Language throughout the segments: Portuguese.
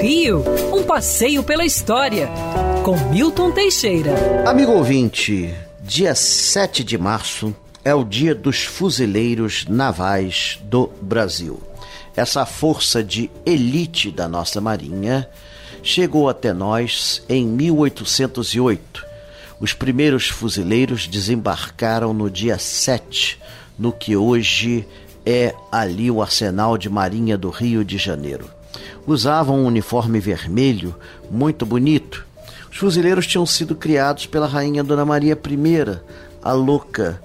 Rio, um passeio pela história, com Milton Teixeira. Amigo ouvinte, dia 7 de março é o dia dos fuzileiros navais do Brasil. Essa força de elite da nossa marinha chegou até nós em 1808. Os primeiros fuzileiros desembarcaram no dia 7, no que hoje é ali o Arsenal de Marinha do Rio de Janeiro. Usavam um uniforme vermelho muito bonito. Os fuzileiros tinham sido criados pela rainha Dona Maria I, a Louca,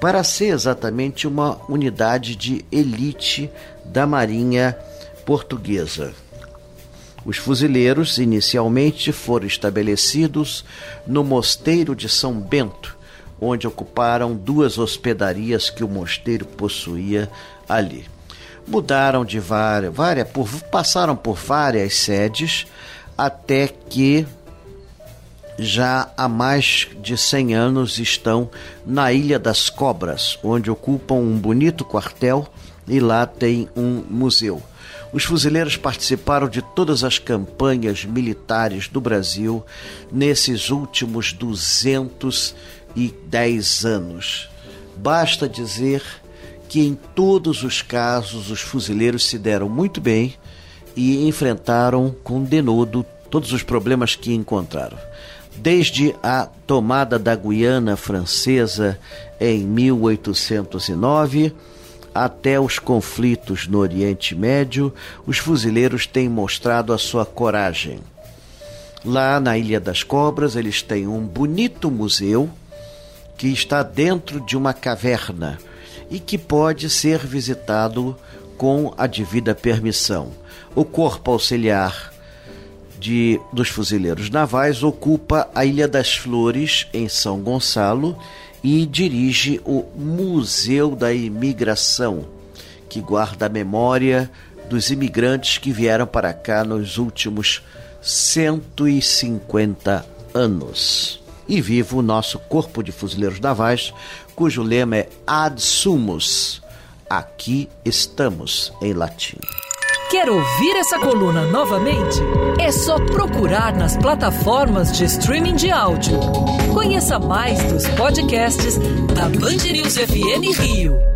para ser exatamente uma unidade de elite da Marinha Portuguesa. Os fuzileiros inicialmente foram estabelecidos no Mosteiro de São Bento, onde ocuparam duas hospedarias que o mosteiro possuía ali. Mudaram de várias, várias por, passaram por várias sedes até que já há mais de 100 anos estão na Ilha das Cobras, onde ocupam um bonito quartel e lá tem um museu. Os fuzileiros participaram de todas as campanhas militares do Brasil nesses últimos 210 anos. Basta dizer que em todos os casos os fuzileiros se deram muito bem e enfrentaram com denodo todos os problemas que encontraram. Desde a tomada da Guiana Francesa em 1809 até os conflitos no Oriente Médio, os fuzileiros têm mostrado a sua coragem. Lá na Ilha das Cobras, eles têm um bonito museu que está dentro de uma caverna e que pode ser visitado com a devida permissão. O corpo auxiliar de, dos fuzileiros navais ocupa a Ilha das Flores, em São Gonçalo, e dirige o Museu da Imigração, que guarda a memória dos imigrantes que vieram para cá nos últimos 150 anos. E viva o nosso Corpo de Fuzileiros Navais, cujo lema é Ad Sumus. Aqui estamos, em latim. Quer ouvir essa coluna novamente? É só procurar nas plataformas de streaming de áudio. Conheça mais dos podcasts da Band News FM Rio.